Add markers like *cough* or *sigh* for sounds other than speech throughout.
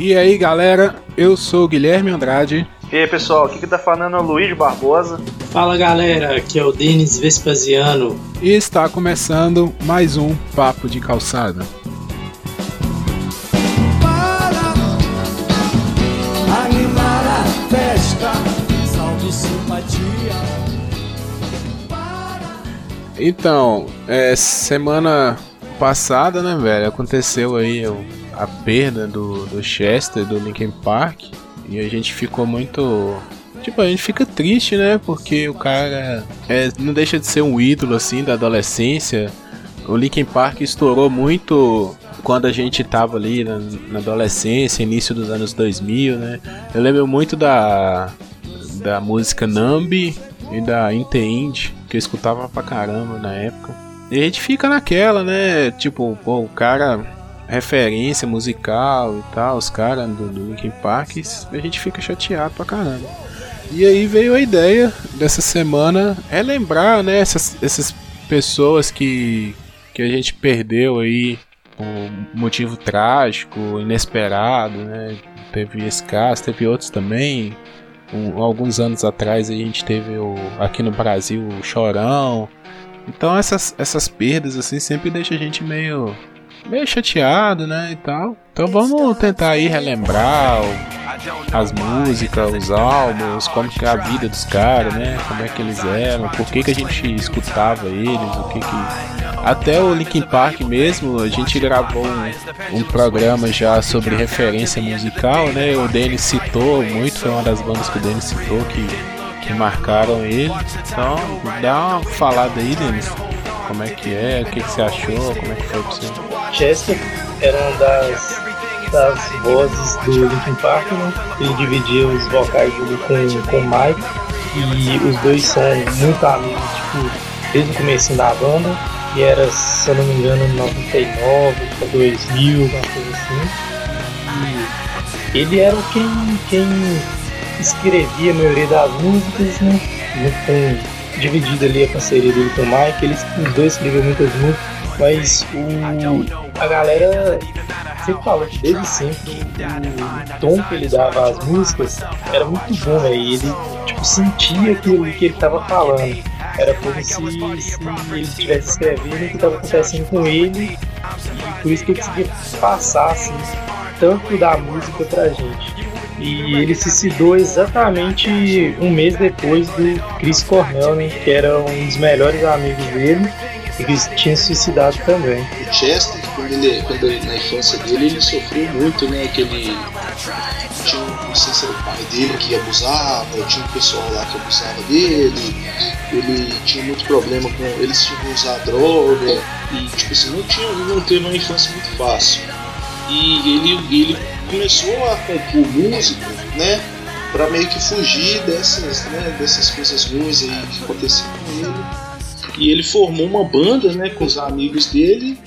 E aí galera, eu sou o Guilherme Andrade. E aí pessoal, aqui que tá falando é o Luiz Barbosa. Fala galera, aqui é o Denis Vespasiano. E está começando mais um Papo de Calçada. Então, é, semana passada, né, velho, aconteceu aí a perda do, do Chester, do Linkin Park, e a gente ficou muito. Tipo, a gente fica triste, né? Porque o cara é, não deixa de ser um ídolo, assim, da adolescência. O Linkin Park estourou muito quando a gente tava ali na, na adolescência, início dos anos 2000, né? Eu lembro muito da, da música Numb e da Inte Indie que eu escutava pra caramba na época. E a gente fica naquela, né? Tipo, pô, o cara, referência musical e tal, os caras do, do Linkin Park, a gente fica chateado pra caramba. E aí veio a ideia dessa semana é lembrar, né, essas, essas pessoas que, que a gente perdeu aí por motivo trágico, inesperado, né? Teve esse caso, teve outros também, um, alguns anos atrás a gente teve o, aqui no Brasil o Chorão. Então essas, essas perdas assim sempre deixa a gente meio meio chateado, né, e tal. Então vamos tentar aí relembrar as músicas, os álbuns, como que é a vida dos caras, né, como é que eles eram, por que que a gente escutava eles, o que que até o Linkin Park mesmo, a gente gravou um, um programa já sobre referência musical, né? O Denis citou muito, foi uma das bandas que o Denis citou que, que marcaram ele. Então, dá uma falada aí, Denis. Como é que é? O que, que você achou? Como é que foi pra você? Chester era uma das, das vozes do Linkin Park, né? Ele dividia os vocais dele com, com o Mike. E os dois são muito amigos, tipo, desde o começo da banda que era, se eu não me engano, 99 para 2000, uma coisa assim. E ele era quem, quem escrevia a maioria das músicas, né? Com, dividido ali a parceria dele com o Mike, eles os dois escreviam muitas músicas, mas o, a galera sempre fala que desde sempre o tom que ele dava às músicas era muito bom, velho. Ele tipo, sentia aquilo que ele estava falando. Era como se, se ele estivesse escrevendo o que estava acontecendo com ele e por isso que ele conseguia passar assim, tanto da música pra gente. E ele se suicidou exatamente um mês depois do Chris Cornell, né, que era um dos melhores amigos dele que tinha se suicidado também. O Chester, quando ele, quando ele, na infância dele, ele sofreu muito, né? Aquele tinha, não sei se era o pai dele que abusava, tinha um pessoal lá que abusava dele, ele tinha muito problema com. Tinham que usar droga, e tipo assim, não, tinha, não teve uma infância muito fácil. E ele, ele começou a compor música, né? Pra meio que fugir dessas, né, dessas coisas ruins aí que aconteciam com ele. E ele formou uma banda, né, com os amigos dele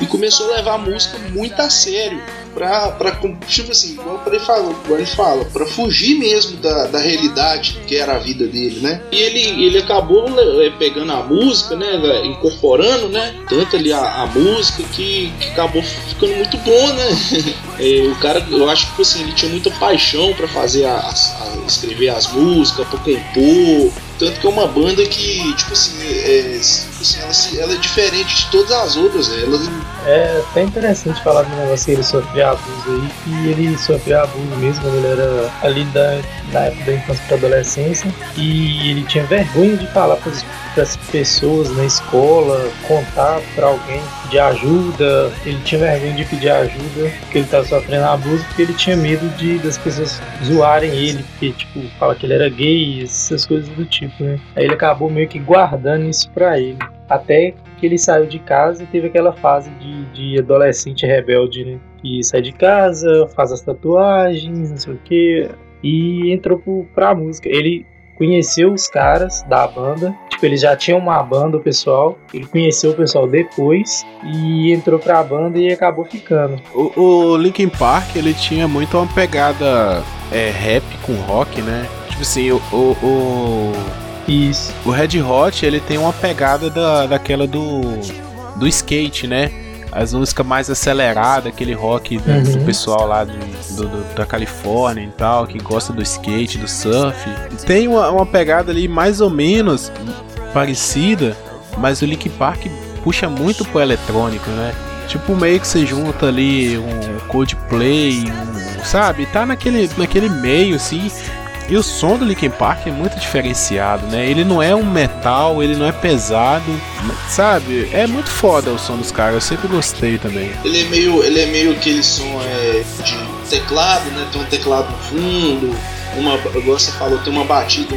e começou a levar a música muito a sério pra, pra tipo assim, igual ele fala, igual ele fala, pra fugir mesmo da, da realidade que era a vida dele, né? E ele, ele acabou é, pegando a música, né? Incorporando, né? Tanto ali a, a música que, que acabou ficando muito bom, né? *laughs* é, o cara, eu acho que tipo assim, ele tinha muita paixão para fazer a, a, escrever as músicas, pra compor. Tanto que é uma banda que, tipo assim, é, tipo assim, ela, ela, é diferente de todas as outras. Né? Ela... É até interessante falar do negócio que ele sofreu abuso aí, que ele sofreu abuso mesmo ele era ali da, da época da infância para adolescência. E ele tinha vergonha de falar para as pessoas na escola, contar para alguém de ajuda. Ele tinha vergonha de pedir ajuda porque ele estava sofrendo abuso, porque ele tinha medo de das pessoas zoarem ele, porque tipo, fala que ele era gay, essas coisas do tipo, né? Aí ele acabou meio que guardando isso pra ele. Até que ele saiu de casa e teve aquela fase de, de adolescente rebelde, né? Que sai de casa, faz as tatuagens, não sei o que, e entrou pro, pra música. Ele conheceu os caras da banda. Tipo, ele já tinha uma banda, o pessoal. Ele conheceu o pessoal depois e entrou pra banda e acabou ficando. O, o Linkin Park, ele tinha muito uma pegada é, rap com rock, né? Tipo assim, o, o, o... Isso. O Red Hot, ele tem uma pegada da, daquela do do skate, né? As músicas mais aceleradas, aquele rock do, Uhum. do pessoal lá do, do- do- da Califórnia e tal, que gosta do skate, do surf. Tem uma, uma pegada ali mais ou menos parecida, mas o Linkin Park puxa muito pro eletrônico, né? Tipo, meio que você junta ali um Coldplay, um, sabe? Tá naquele, naquele meio, assim. E o som do Linkin Park é muito diferenciado, né? Ele não é um metal, ele não é pesado, sabe? É muito foda o som dos caras, eu sempre gostei também. Ele é meio, ele é meio aquele som é, de teclado, né? Tem um teclado no fundo, uma, igual você falou, tem uma batida,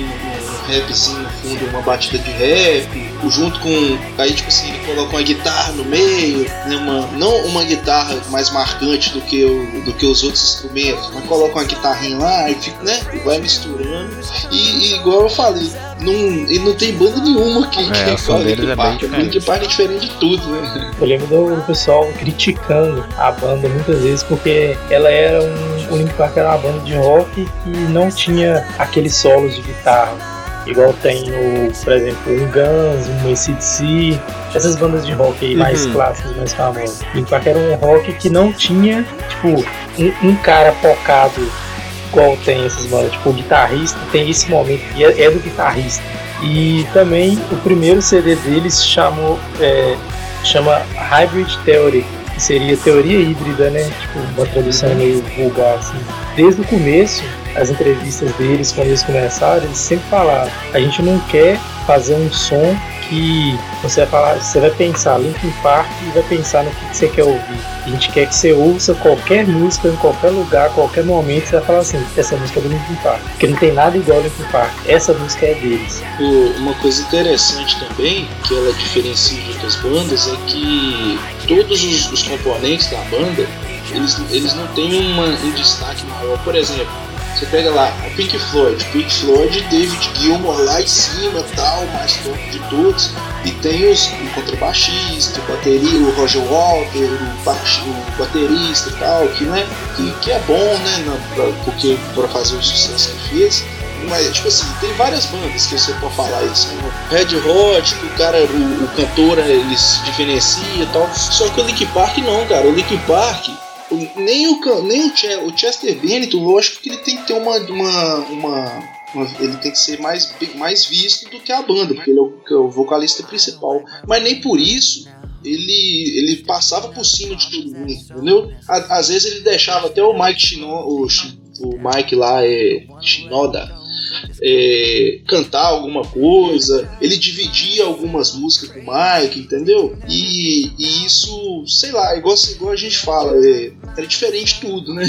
um rapzinho no fundo, uma batida de rap, junto com. Aí tipo assim, ele coloca uma guitarra no meio, né? uma, não uma guitarra mais marcante do que, o, do que os outros instrumentos, mas coloca uma guitarrinha lá e fica, né? E vai misturando. E, e igual eu falei, não, e não tem banda nenhuma que, É, que o Linkin é Park. O diferente. Linkin Park é diferente de tudo, né? Eu lembro do pessoal criticando a banda muitas vezes porque ela era um. O Linkin Park era uma banda de rock que não tinha aqueles solos de guitarra. Igual tem no, por exemplo, um Guns, um ACDC, essas bandas de rock aí mais Uhum. clássicas, mais famosas. Linkin Park era um rock que não tinha, tipo, um, um cara focado igual tem essas bandas. Tipo, o guitarrista tem esse momento e é, é do guitarrista. E também o primeiro CD deles chamou, é, chama Hybrid Theory, que seria teoria híbrida, né? Tipo, uma tradução meio vulgar, assim. Desde o começo, as entrevistas deles, quando eles começaram, eles sempre falaram: a gente não quer fazer um som que você vai falar, você vai pensar Linkin Park e vai pensar no que você quer ouvir. A gente quer que você ouça qualquer música em qualquer lugar, qualquer momento, você vai falar assim, essa música é do Linkin Park. Porque não tem nada igual ao Linkin Park. Essa música é deles. Uma coisa interessante também, que ela diferencia de outras bandas, é que todos os, os componentes da banda, eles, eles não têm uma- um destaque maior. Por exemplo, você pega lá o Pink Floyd, Pink Floyd, David Gilmour lá em cima, tal, mais top de todos, e tem os, o contrabaixista, o bateria, o Roger Walter, o, baixi- o baterista e tal, que, né, que, que é bom, né, na- pra- porque para fazer o sucesso que fez. Mas, tipo assim, tem várias bandas que você pode falar isso. como Red Hot, que o cara, o, o cantor, ele se diferencia e tal. Só que o Linkin Park não, cara. O Linkin Park, nem o, nem o, Che- o Chester Bennington, lógico que ele tem que ter uma. uma, uma- uma- ele tem que ser mais, mais visto do que a banda, porque ele é o, é o vocalista principal. Mas nem por isso ele, ele passava por cima de todo mundo, entendeu? Às vezes ele deixava até o Mike Shino, o, o Mike lá, é, Shinoda, é, cantar alguma coisa, ele dividia algumas músicas com o Mike, entendeu? E, e isso, sei lá, igual, igual a gente fala, é, era diferente tudo, né?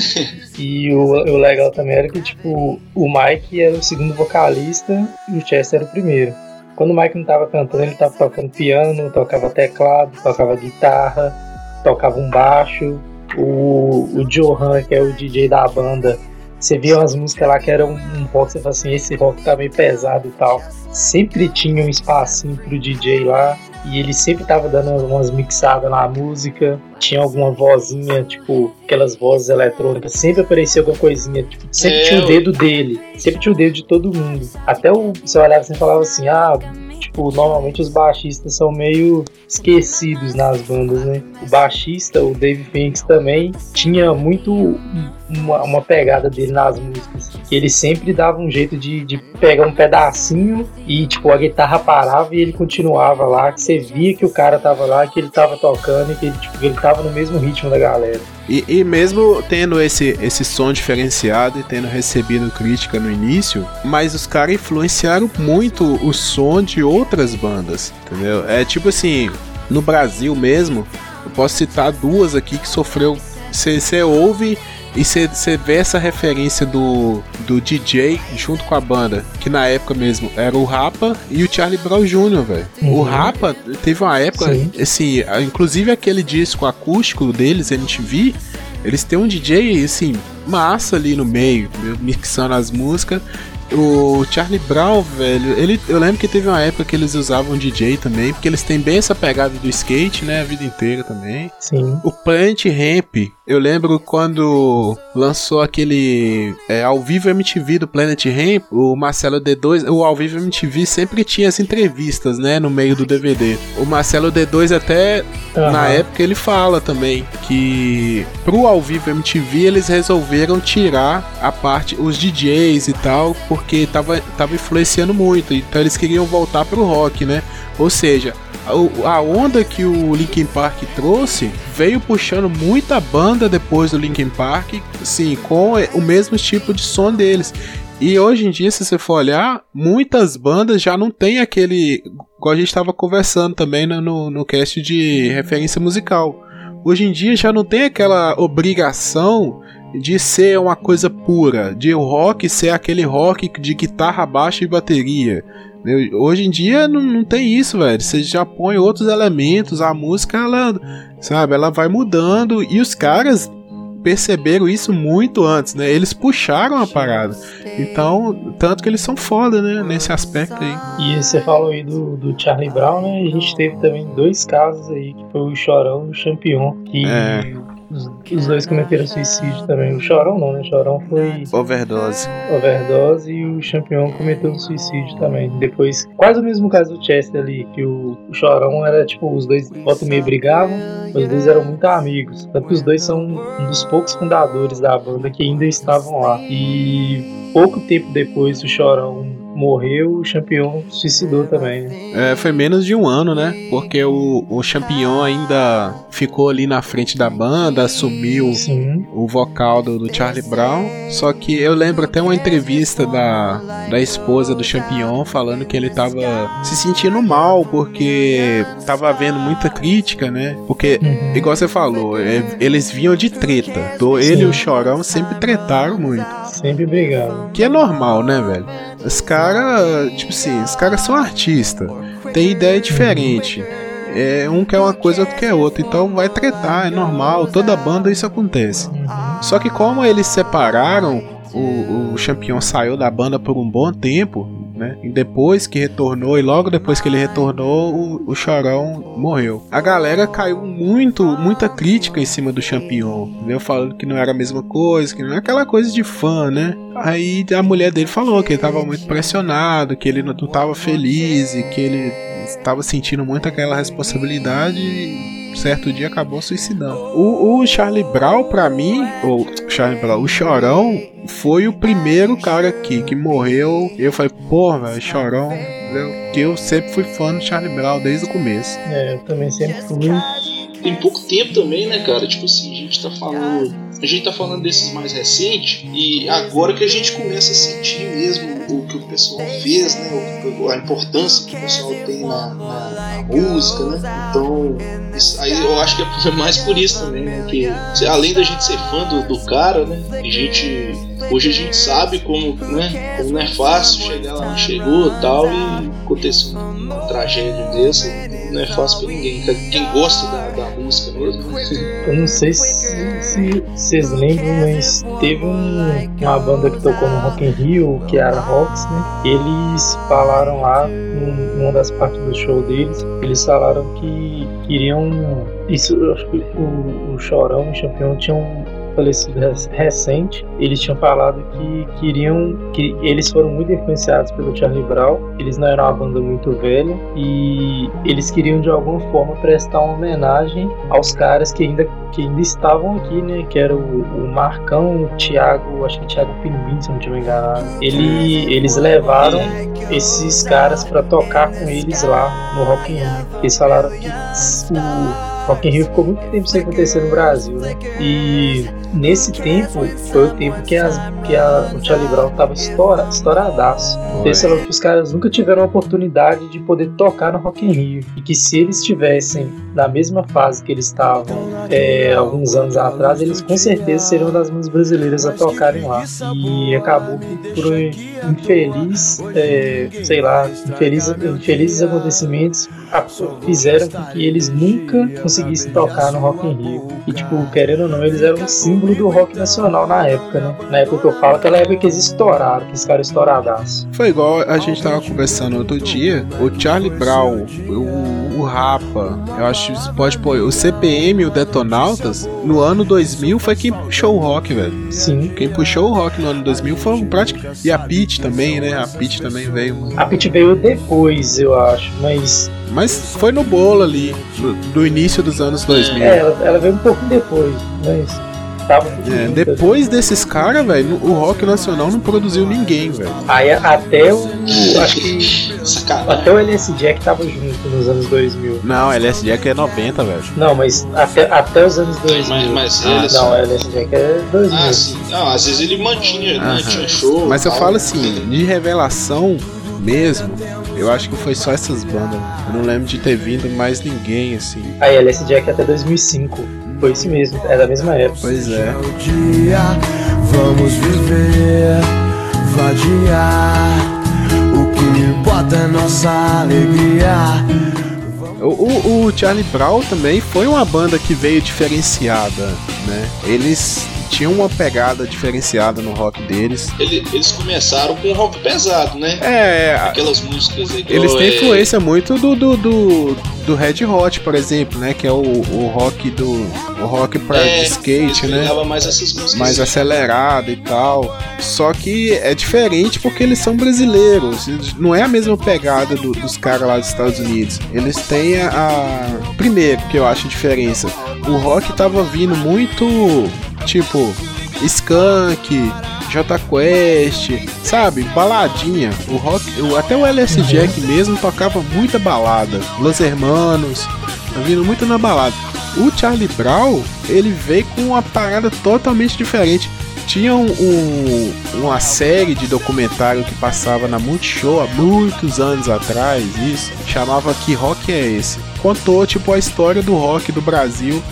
E o, o legal também era que, tipo, o Mike era o segundo vocalista e o Chester era o primeiro. Quando o Mike não tava cantando, ele tava tocando piano, tocava teclado, tocava guitarra, tocava um baixo. O, o Johan, que é o DJ da banda, você via umas músicas lá que eram um rock, você fala assim, esse rock tá meio pesado e tal. Sempre tinha um espacinho pro DJ lá, e ele sempre tava dando umas mixadas na música, tinha alguma vozinha, tipo, aquelas vozes eletrônicas, sempre aparecia alguma coisinha, tipo, sempre É, tinha o eu- dedo dele, sempre tinha o dedo de todo mundo. Até o você olhava e falava assim, ah, tipo, normalmente os baixistas são meio esquecidos nas bandas, né? O baixista, o Dave Finks também, tinha muito uma, uma pegada dele nas músicas. Ele sempre dava um jeito de, de pegar um pedacinho e, tipo, a guitarra parava e ele continuava lá, que você via que o cara tava lá, que ele tava tocando e que ele, tipo, ele tava no mesmo ritmo da galera. E, e mesmo tendo esse, esse som diferenciado e tendo recebido crítica no início, mas os caras influenciaram muito o som de outras bandas, entendeu? É tipo assim, no Brasil mesmo, eu posso citar duas aqui que sofreu. Você ouve e você vê essa referência do, do DJ junto com a banda, que na época mesmo era o Rapa e o Charlie Brown Jr., velho. O Uhum. Rapa teve uma época, Sim. assim, inclusive aquele disco acústico deles, MTV, eles têm um DJ, assim, massa ali no meio, mixando as músicas. O Charlie Brown, velho, ele, eu lembro que teve uma época que eles usavam DJ também, porque eles têm bem essa pegada do skate, né, a vida inteira também. Sim. O Plant Ramp, Eu lembro quando lançou aquele é, ao vivo MTV do Planet Ramp, o Marcelo D2, o ao vivo MTV sempre tinha as entrevistas, né, no meio do DVD. O Marcelo D2 até uhum. na época ele fala também que pro ao vivo MTV eles resolveram tirar a parte os DJs e tal, porque tava tava influenciando muito. Então eles queriam voltar pro rock, né? Ou seja, a onda que o Linkin Park trouxe veio puxando muita banda depois do Linkin Park, sim, com o mesmo tipo de som deles. E hoje em dia, se você for olhar, muitas bandas já não tem aquele. Como a gente estava conversando também no, no cast de referência musical. Hoje em dia já não tem aquela obrigação de ser uma coisa pura, de o rock ser aquele rock de guitarra baixa e bateria. Hoje em dia não, não tem isso, velho. Você já põe outros elementos, a música, ela, sabe, ela vai mudando e os caras perceberam isso muito antes, né? Eles puxaram a parada. Então, tanto que eles são foda, né? Nesse aspecto aí. E você falou aí do, do Charlie Brown, né? A gente teve também dois casos aí, que foi o Chorão e o Champion, que é. Os dois cometeram suicídio também. O Chorão não, né? O Chorão foi. Overdose. Overdose e o Champion cometeu suicídio também. Depois, quase o mesmo caso do Chester ali, que o, o Chorão era tipo, os dois volta e meio brigavam, os dois eram muito amigos. Tanto que os dois são um dos poucos fundadores da banda que ainda estavam lá. E pouco tempo depois o Chorão morreu, o Champion suicidou também. É, foi menos de um ano, né? Porque o, o Champion ainda ficou ali na frente da banda, assumiu Sim. o vocal do, do, Charlie Brown. Só que eu lembro até uma entrevista da, da esposa do Champion falando que ele tava se sentindo mal porque tava havendo muita crítica, né? Porque, uhum. igual você falou, é, eles vinham de treta. Do, ele e o Chorão sempre tretaram muito. Sempre brigaram. Que é normal, né, velho? Os caras, tipo assim, os caras são artistas, tem ideia diferente. É, um quer uma coisa, outro quer outra. Então vai tretar, é normal. Toda banda isso acontece. Só que como eles separaram, o, o Champion saiu da banda por um bom tempo, né? E depois que retornou, e logo depois que ele retornou, o, o Chorão morreu. A galera caiu muito, muita crítica em cima do Champion, entendeu? Falando que não era a mesma coisa, que não é aquela coisa de fã, né? Aí a mulher dele falou que ele tava muito pressionado, que ele não tava feliz e que ele estava sentindo muito aquela responsabilidade e certo dia acabou suicidando. O, o Charlie Brown, pra mim, ou Charlie Brown, o Chorão, foi o primeiro cara aqui que morreu. Eu falei, porra, velho, Chorão. que eu sempre fui fã do Charlie Brown desde o começo. É, eu também sempre fui. Tem pouco tempo também, né, cara? Tipo assim, a gente tá falando a gente tá falando desses mais recentes e agora que a gente começa a sentir mesmo o que o pessoal fez, né? A importância que o pessoal tem na, na, na música, né? Então, isso, aí eu acho que é mais por isso também, né? Que além da gente ser fã do, do cara, né? A gente hoje a gente sabe como, né? Como não é fácil chegar lá chegou tal e aconteceu uma tragédia dessa, não é fácil pra ninguém. Quem gosta da música mesmo. Eu não sei se, se vocês lembram, mas teve um, uma banda que tocou no Rock in Rio, que era Rocks, né? Eles falaram lá, numa das partes do show deles, eles falaram que queriam. Isso, acho que o, o Chorão e o Champion tinham falecido recente, eles tinham falado que queriam que eles foram muito influenciados pelo Charlie Brown. Eles não eram uma banda muito velha e eles queriam de alguma forma prestar uma homenagem aos caras que ainda que ainda estavam aqui, né? Que era o, o Marcão, o Thiago, acho que Thiago Pinguim, se não estiver enganado. Ele, eles levaram esses caras para tocar com eles lá no Rock in Rio. Eles falaram que o Rock in Rio ficou muito tempo sem acontecer no Brasil, né? E nesse tempo foi o tempo que, as, que a, o Charlie Brown tava estoura, estouradaço. Que os caras nunca tiveram a oportunidade de poder tocar no Rock in Rio. E que se eles estivessem na mesma fase que eles estavam é, alguns anos atrás, eles com certeza seriam das mãos brasileiras a tocarem lá. E acabou por um infeliz, é, sei lá, infeliz, infelizes acontecimentos fizeram com que eles nunca conseguisse tocar no Rock in Rio. E, tipo, querendo ou não, eles eram um símbolo do rock nacional na época, né? Na época que eu falo, aquela época que eles estouraram, que esse cara estouradaço. Foi igual a gente tava conversando outro dia, o Charlie Brown, o, o Rapa, eu acho que pode pôr, o CPM e o Detonautas, no ano 2000 foi quem puxou o rock, velho. Sim. Quem puxou o rock no ano 2000 foi o prático. E a Pete também, né? A Pete também veio. A Pete veio depois, eu acho, mas. Mas foi no bolo ali, do, do início dos anos 2000. É, ela, ela veio um pouco depois, mas. Tava É, depois desses caras, velho, o rock nacional não produziu ninguém, velho. Aí até o. Acho que. Até o LS Jack tava junto nos anos 2000. Não, LS Jack é 90, velho. Não, mas até, até os anos 2000. Mas, mas Ah, eles. Não, o LS Jack é 2000. Ah, sim. Não, às vezes ele mantinha, né? Aham. Tinha show. Mas eu falo assim, de revelação mesmo, eu acho que foi só essas bandas. Eu não lembro de ter vindo mais ninguém, assim. A LS Jack até 2005. Foi isso mesmo, é da mesma época. Pois é. o dia, vamos viver, vadiar. O que importa é nossa alegria. O, o, o Charlie Brown também foi uma banda que veio diferenciada, né? Eles tinham uma pegada diferenciada no rock deles. Ele- eles começaram com rock pesado, né? É, Aquelas músicas igual, eles têm é, influência muito do, do, do, do Red Hot, por exemplo, né? Que é o, o rock do. O rock pra é, skate, né? mais essas músicas. mais acelerado e tal. Só que é diferente porque eles são brasileiros. Não é a mesma pegada do- dos caras lá dos Estados Unidos. Eles têm a, a- Primeiro, que eu acho a diferença. O rock tava vindo muito. Tipo. Skunk. J Quest, sabe? Baladinha. O rock, o- até o LS Jack mesmo tocava muita balada. Los Hermanos, tá vindo muito na balada. O Charlie Brown, ele veio com uma parada totalmente diferente. Tinha um- um- uma série de documentário que passava na Multishow há muitos anos atrás, isso, chamava Que Rock é Esse? Contou, tipo, a história do rock do Brasil,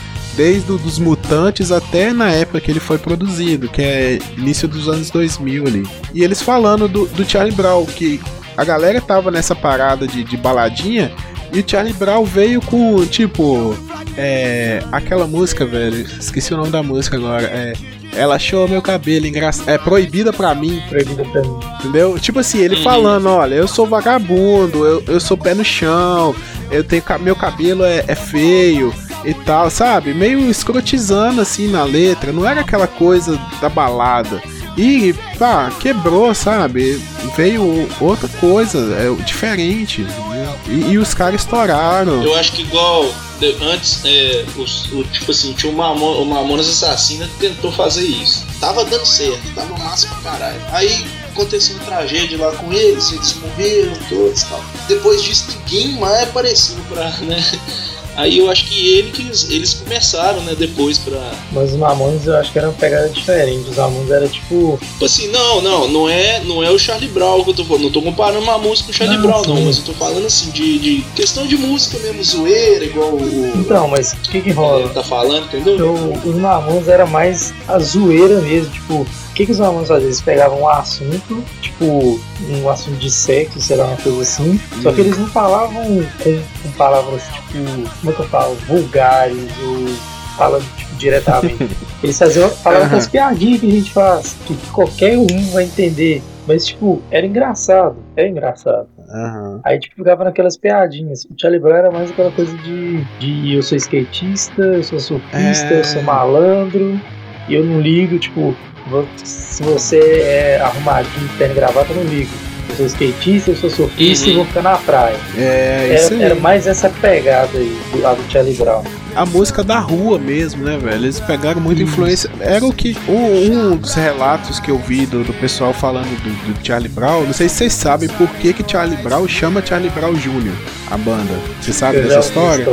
desde os Mutantes até na época que ele foi produzido, que é início dos anos 2000 ali. E eles falando do, do Charlie Brown, que a galera tava nessa parada de, de baladinha, e o Charlie Brown veio com, tipo, é, aquela música, velho, esqueci o nome da música agora, é, ela achou meu cabelo engraçado, é proibida pra mim, Proibida pra mim. entendeu? Tipo assim, ele Uhum. falando, olha, eu sou vagabundo, eu, eu sou pé no chão, eu tenho ca- meu cabelo é, é feio e tal, sabe? Meio escrotizando assim na letra, não era aquela coisa da balada. E, pá, quebrou, sabe? Veio outra coisa, é diferente. E, e os caras estouraram. Eu acho que igual antes, é, os- o, tipo assim, tinha o, Mamo, o Mamonas Assassina que tentou fazer isso. Tava dando certo, tava massa pra caralho. Aí aconteceu uma tragédia lá com eles, eles morreram todos e tal. Depois disso, ninguém mais apareceu pra, né? Aí eu acho que ele que eles, eles começaram, né, depois pra. Mas os Mamones eu acho que era uma pegada diferente. Os Mamones era tipo. Tipo assim, não, não, não é, não é o Charlie Brown que eu tô falando. Não tô comparando música com o Charlie Não, Brown, não, sim. mas eu tô falando assim, de, de questão de música mesmo, zoeira, igual o. Então, mas o que que rola? tá falando, entendeu? Eu- os Mamones era mais a zoeira mesmo, tipo, que, que os Mamones faziam? Eles pegavam um assunto, tipo, um assunto de sexo, sei lá, uma coisa assim, só que eles não falavam com, com palavras, tipo, como é que eu falo, vulgares ou falando, tipo, diretamente. *laughs* Eles faziam, falavam com as piadinhas que a gente faz, que qualquer um vai entender, mas, tipo, era engraçado, era engraçado. Aham. Aí, tipo, ficava naquelas piadinhas. O Charlie Brown era mais aquela coisa de, de eu sou skatista, eu sou surfista, É. eu sou malandro, e eu não ligo, tipo, se você é arrumadinho, terno e gravata, eu não ligo. Eu sou skatista, eu sou surfista Uhum. e vou ficar na praia. É, isso Era, aí. era mais essa pegada aí, do lado do Charlie Brown. A música da rua mesmo, né, velho? Eles pegaram muita influência. Era o que. Um, um dos relatos que eu vi do, do pessoal falando do, do Charlie Brown. Não sei se vocês sabem por que, que Charlie Brown chama Charlie Brown Jr., a banda. Você sabe Eu dessa ouvi história?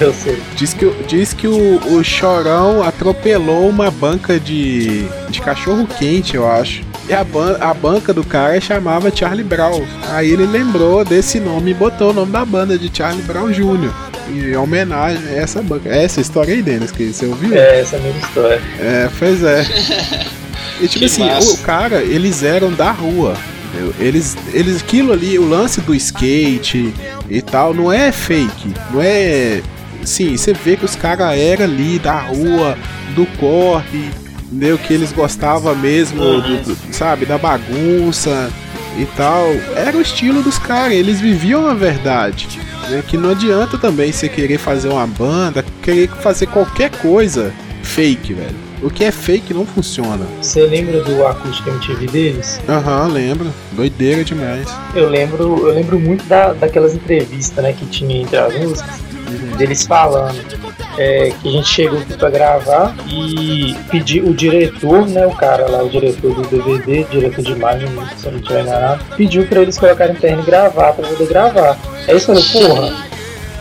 Eu sei. Diz que, o- diz que o, o Chorão atropelou uma banca de, de cachorro quente, eu acho. E a, ban a banca do cara chamava Charlie Brown. Aí ele lembrou desse nome e botou o nome da banda de Charlie Brown Jr. Em homenagem a essa banca. É Essa história aí, Denis, que você ouviu? É essa mesma história. É, pois é. *laughs* E tipo Que assim, massa. o cara, eles eram da rua. entendeu? Eles, eles, aquilo ali, o lance do skate e tal, não é fake, não é sim, você vê que os caras eram ali da rua, do corre, entendeu? Que eles gostavam mesmo, do, do, sabe, da bagunça e tal. Era o estilo dos caras, eles viviam a verdade. Né? Que não adianta também você querer fazer uma banda, querer fazer qualquer coisa fake, velho. O que é fake não funciona. Você lembra do acústico MTV deles? Aham, uhum, lembro. Doideira demais. Eu lembro, eu lembro muito da, daquelas entrevistas, né, que tinha entre as músicas, uhum. deles falando é, que a gente chegou aqui pra gravar e pediu o diretor, né, o cara lá, o diretor do DVD, diretor de imagem, se eu não tiver enganado, pediu pra eles colocarem terno e gravar pra poder gravar. Aí eles falaram, porra,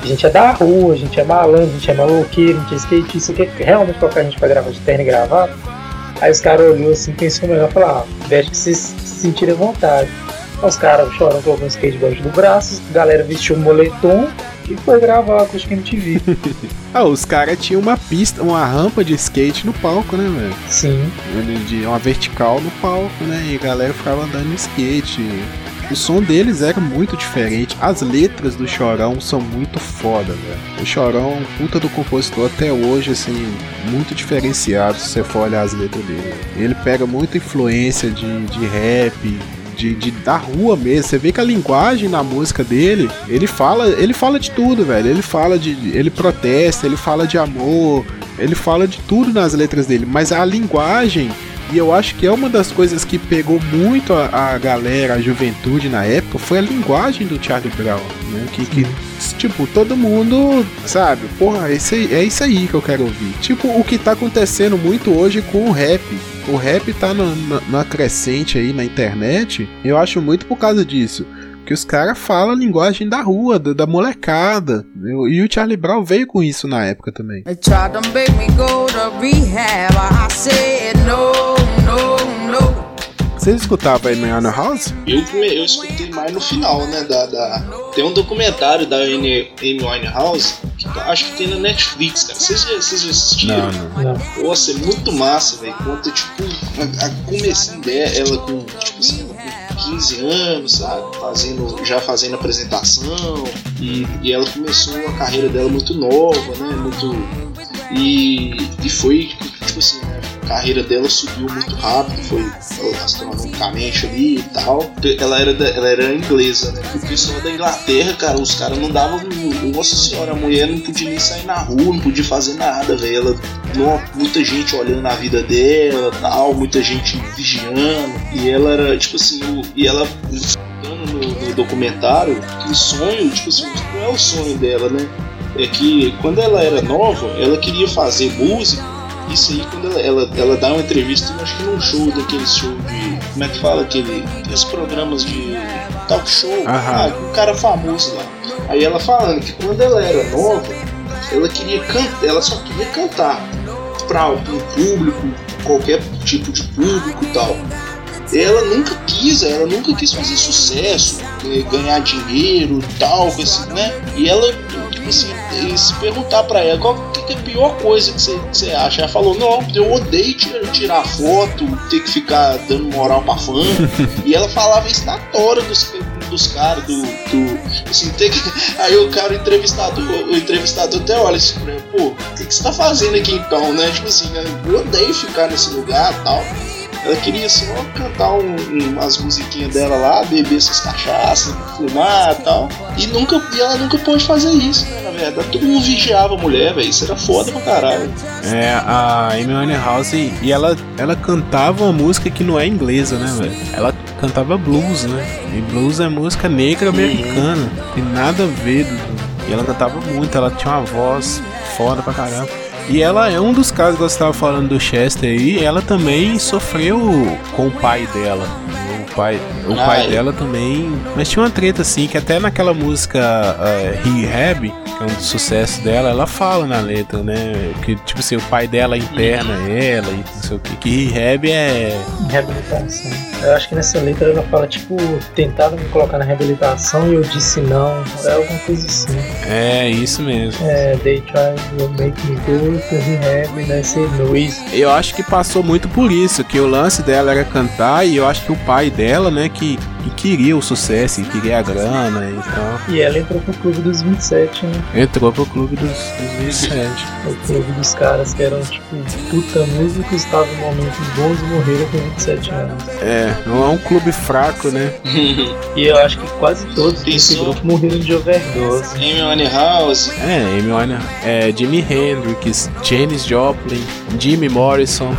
a gente é da rua, a gente é malandro, a gente é maloqueiro, a gente é skatista, você quer realmente colocar a gente pra gravar de terno e gravar? Aí os caras olhou assim, pensou melhor e falou, ah, veste que vocês se sentirem à vontade. Aí os caras choram com skate debaixo do braço, a galera vestiu um moletom e foi gravar a Acústica *laughs* MTV. ah, os caras tinham uma pista, uma rampa de skate no palco, né, velho? Sim. De uma vertical no palco, né? E a galera ficava andando no skate. O som deles era muito diferente. As letras do Chorão são muito foda, velho. O Chorão puta do compositor até hoje, assim, muito diferenciado se você for olhar as letras dele. Ele pega muita influência de, de rap, de, de, da rua mesmo. Você vê que a linguagem na música dele, ele fala, ele fala de tudo, velho. Ele fala de, ele protesta, ele fala de amor, ele fala de tudo nas letras dele. Mas a linguagem e eu acho que é uma das coisas que pegou muito a, a galera, a juventude na época, foi a linguagem do Charlie Brown, né? Que, que tipo, todo mundo, sabe, porra, esse, é isso aí que eu quero ouvir. Tipo, o que tá acontecendo muito hoje com o rap. O rap tá na, na, na crescente aí na internet, eu acho muito por causa disso que os caras falam a linguagem da rua, da, da molecada. E o Charlie Brown veio com isso na época também. Vocês escutavam aí no House? Eu, eu escutei mais no final, né? Da, da... Tem um documentário da Amy Winehouse que acho que tem na Netflix, cara. Vocês já, vocês já assistiram? Não, não. Nossa, é muito massa, velho. Conta, tipo, a, a comecinho dela, ela com, tipo assim, 15 anos, sabe? Fazendo, já fazendo apresentação. E, e ela começou a carreira dela muito nova, né? Muito. E, e foi, tipo assim, né? A carreira dela subiu muito rápido, foi astronomicamente ali e tal. Ela era, da, ela era inglesa, né? O pessoal da Inglaterra, cara, os caras não davam. Nossa senhora, a mulher não podia nem sair na rua, não podia fazer nada, velho. Ela, muita gente olhando a vida dela tal, muita gente vigiando. E ela era, tipo assim, o, e ela no, no documentário que o sonho, tipo assim, não é o sonho dela, né? É que quando ela era nova, ela queria fazer música isso aí, quando ela, ela, dá uma entrevista, acho que num show daqueles show de. Como é que fala? Aquele, aqueles programas de talk show. Ah, um cara famoso lá. Aí ela falando que quando ela era nova, ela queria cantar, ela só queria cantar para um público, qualquer tipo de público e tal. Ela nunca quis, ela nunca quis fazer sucesso, eh, ganhar dinheiro e tal, assim, né? E ela, assim, se perguntar para ela qual que é a pior coisa que você acha? Ela falou, não, eu odeio tirar foto, ter que ficar dando moral pra fã. *laughs* e ela falava isso na tora dos, dos caras, do, do. Assim, que. Aí o cara, o entrevistador, o entrevistador até olha assim pra pô, o que, que você tá fazendo aqui então, né? Tipo assim, eu odeio ficar nesse lugar e tal. Ela queria só cantar um, um, umas musiquinhas dela lá, beber essas cachaças, fumar e tal. E, nunca, e ela nunca pôde fazer isso, né? Na verdade, todo mundo vigiava a mulher, velho. Isso era foda pra caralho. É, a Amy House, e ela, ela cantava uma música que não é inglesa, né, velho? Ela cantava blues, né? E blues é música negra americana. Tem nada a ver. E ela cantava muito, ela tinha uma voz foda pra caramba. E ela é um dos casos que você estava falando do Chester aí, ela também sofreu com o pai dela. O pai, o pai dela também. Mas tinha uma treta assim, que até naquela música uh, Rehab, que é um dos sucessos dela, ela fala na letra, né? Que tipo assim, o pai dela interna uhum. ela e não sei o que. Que Rehab é. Reabilitação. Eu acho que nessa letra ela fala, tipo, tentaram me colocar na reabilitação e eu disse não. É alguma coisa assim. É, isso mesmo. É, they try to make me go to rehab, né? Ser Luiz. Eu acho que passou muito por isso, que o lance dela era cantar e eu acho que o pai dela né, que, que queria o sucesso, que queria a grana e tal. E ela entrou pro clube dos 27, né? Entrou pro clube dos, dos 27. O clube dos caras que eram, tipo, puta músicos, estavam em momentos bons e morreram com 27 anos. É, não é um clube fraco, né? *laughs* E eu acho que quase todos Tem desse grupo morreram de overdose. Amy Winehouse. É, Amy Winehouse, é, Jimi Hendrix, Janis Joplin, Jimmy Morrison,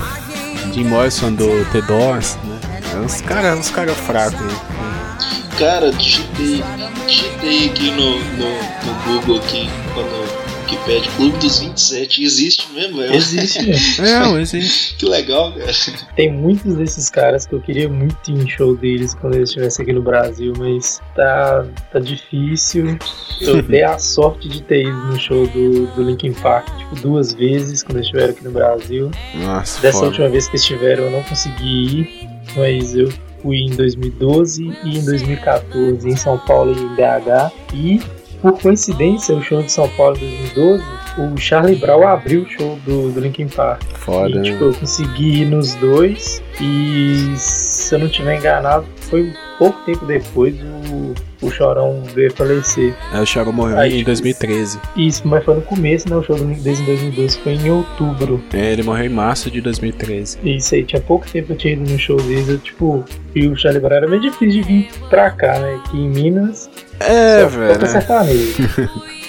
Jim Morrison do The Doors, né? É uns caras uns cara fracos aí. Cara, digitei, digitei aqui no, no, no Google aqui, quando que pede Clube dos 27. Existe mesmo, é? Existe mesmo. *laughs* É, mas existe. Que legal, cara. Tem muitos desses caras que eu queria muito ir em show deles quando eles estivessem aqui no Brasil, mas tá, tá difícil. Eu dei a sorte de ter ido no show do, do Linkin Park, tipo, duas vezes quando eles estiveram aqui no Brasil. Nossa, Dessa foda. última vez que estiveram eu não consegui ir, mas eu fui em 2012 e em 2014 em São Paulo e em BH. E, por coincidência, o show de São Paulo em 2012, o Charlie Brown abriu o show do, do Linkin Park. Foda, E, né? tipo, eu consegui ir nos dois e se eu não tiver enganado, foi pouco tempo depois o, o Chorão veio falecer. É, o Charo morreu Aí, em tipo, 2013. Isso, mas foi no começo, né? O show do desde 2012 foi em outubro. É, ele morreu em março de 2013. Isso aí, tinha pouco tempo eu tinha ido no show deles, eu, tipo, e o Charlie Brown era meio difícil de vir pra cá, né? Aqui em Minas, É, velho. *laughs*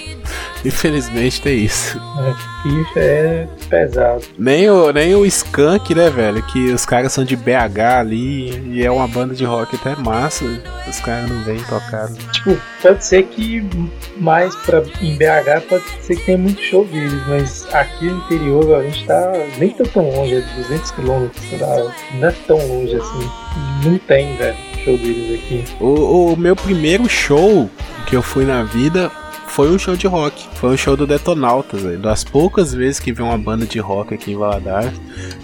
Infelizmente tem isso. Ficha é pesado. Nem o, nem o Skunk, né, velho? Que os caras são de BH ali e é uma banda de rock até massa. Os caras não vêm tocar. Tipo, pode ser que mais pra, em BH pode ser que tenha muito show deles, mas aqui no interior a gente tá nem tá tão longe, é 200 quilômetros, não é tão longe assim. Não tem, velho, show deles aqui. O, o meu primeiro show que eu fui na vida foi um show de rock. Foi um show do Detonautas, velho. Das poucas vezes que vi uma banda de rock aqui em Valadares.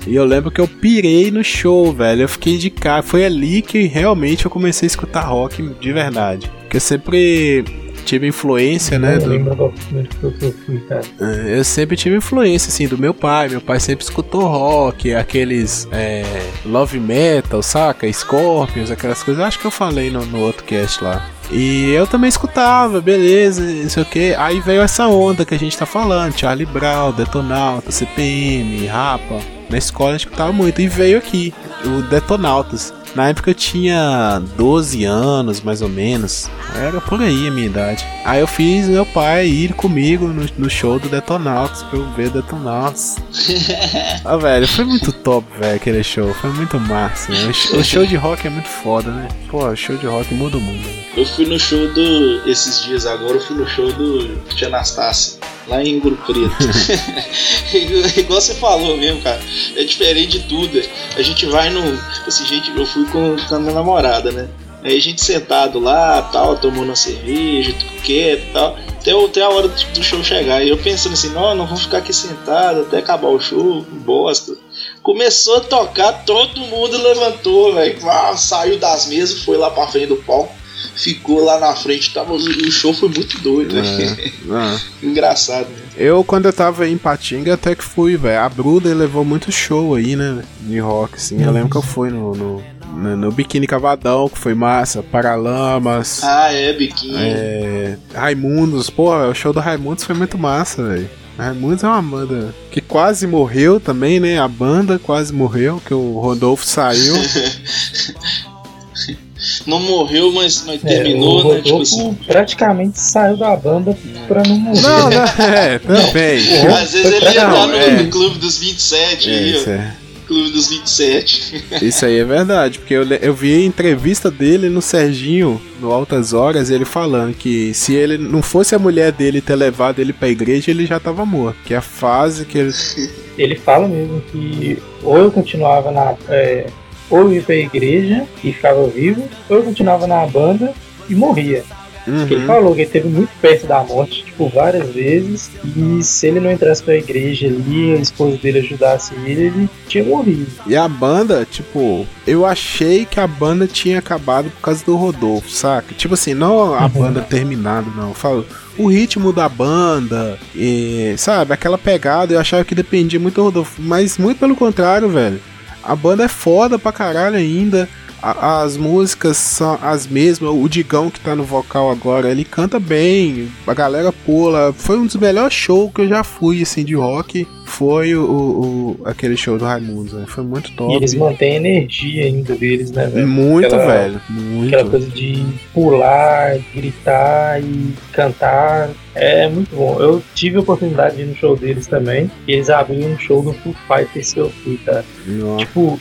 E eu lembro que eu pirei no show, velho. Eu fiquei de cara. Foi ali que realmente eu comecei a escutar rock de verdade. Porque eu sempre tive influência, né? não do- lembro qual foi o primeiro show que eu fui, cara. É, Eu sempre tive influência, assim, do meu pai. Meu pai sempre escutou rock, aqueles é, love metal, saca? Scorpions, aquelas coisas. Eu acho que eu falei no, no outro cast lá. E eu também escutava, beleza, não sei o que. Aí veio essa onda que a gente tá falando: Charlie Brown, Detonautas, CPM, Rapa. Na escola a gente escutava muito. E veio aqui, o Detonautas. Na época eu tinha 12 anos, mais ou menos. Era por aí a minha idade. Aí eu fiz meu pai ir comigo no, no show do Detonautas pra eu ver Detonautas. *laughs* ah, velho, foi muito top, velho, aquele show. Foi muito massa. né? O sh- O show de rock é muito foda, né? Pô, o show de rock muda o mundo. né? Eu fui no show do. Esses dias agora, eu fui no show do Tia Anastácia, lá em Ouro Preto. *laughs* Igual você falou mesmo, cara. É diferente de tudo. A gente vai no. Tipo assim, gente, eu fui com, com a minha namorada, né? Aí a gente sentado lá, tal, tomando uma cerveja, tudo quieto e tal. Até, até a hora do do show chegar. E eu pensando assim, não, não vamos ficar aqui sentado até acabar o show, bosta. Começou a tocar, todo mundo levantou, velho. Saiu das mesas, foi lá pra frente do palco. Ficou lá na frente, tava, o show foi muito doido, velho. *laughs* Ah. Engraçado, né? Eu, quando eu tava em Patinga, até que fui, velho. A Bruder levou muito show aí, né? De rock, assim. Eu lembro que eu fui no, no, no, no Biquíni Cavadão, que foi massa. Paralamas. Ah, é, biquinho. É, Raimundos, pô, o show do Raimundos foi muito massa, velho. Raimundos é uma banda que quase morreu também, né? A banda quase morreu, que o Rodolfo saiu. *laughs* Não morreu, mas, mas É, terminou, o né? Tipo assim. praticamente saiu da banda pra não morrer. não, *laughs* não, é, também. Não, Às vezes ele ia não, no, é. no Clube dos 27 É, aí, ó. é. Clube dos 27. *laughs* Isso aí é verdade, porque eu, eu vi a entrevista dele no Serginho, no Altas Horas, ele falando que se ele não fosse a mulher dele ter levado ele pra igreja, ele já tava morto. Que é a fase que ele. Ele fala mesmo que ou eu continuava na. é, ou eu ia pra igreja e ficava vivo, ou eu continuava na banda e morria. Porque Ele Uhum. falou que ele teve muito perto da morte, tipo, várias vezes, e se ele não entrasse pra igreja ali, a esposa dele ajudasse ele, ele tinha morrido. E a banda, tipo, eu achei que a banda tinha acabado por causa do Rodolfo, saca? Tipo assim, não a Uhum. banda terminada, não. Eu falo, o ritmo da banda, e, sabe, aquela pegada, eu achava que dependia muito do Rodolfo. Mas muito pelo contrário, velho. A banda é foda pra caralho ainda. A- as músicas são as mesmas. O Digão que tá no vocal agora, ele canta bem, a galera pula. Foi um dos melhores shows que eu já fui, assim, de rock. Foi o, o- aquele show do Raimundo, né? Foi muito top. E eles mantêm a energia ainda deles, né, velho? Muito, Aquela- velho. Muito. Aquela coisa de pular, gritar e cantar. É muito bom. Eu tive a oportunidade de ir no show deles também. E eles abriram um show no Foo Fighters que eu fui, cara. Nossa. Tipo,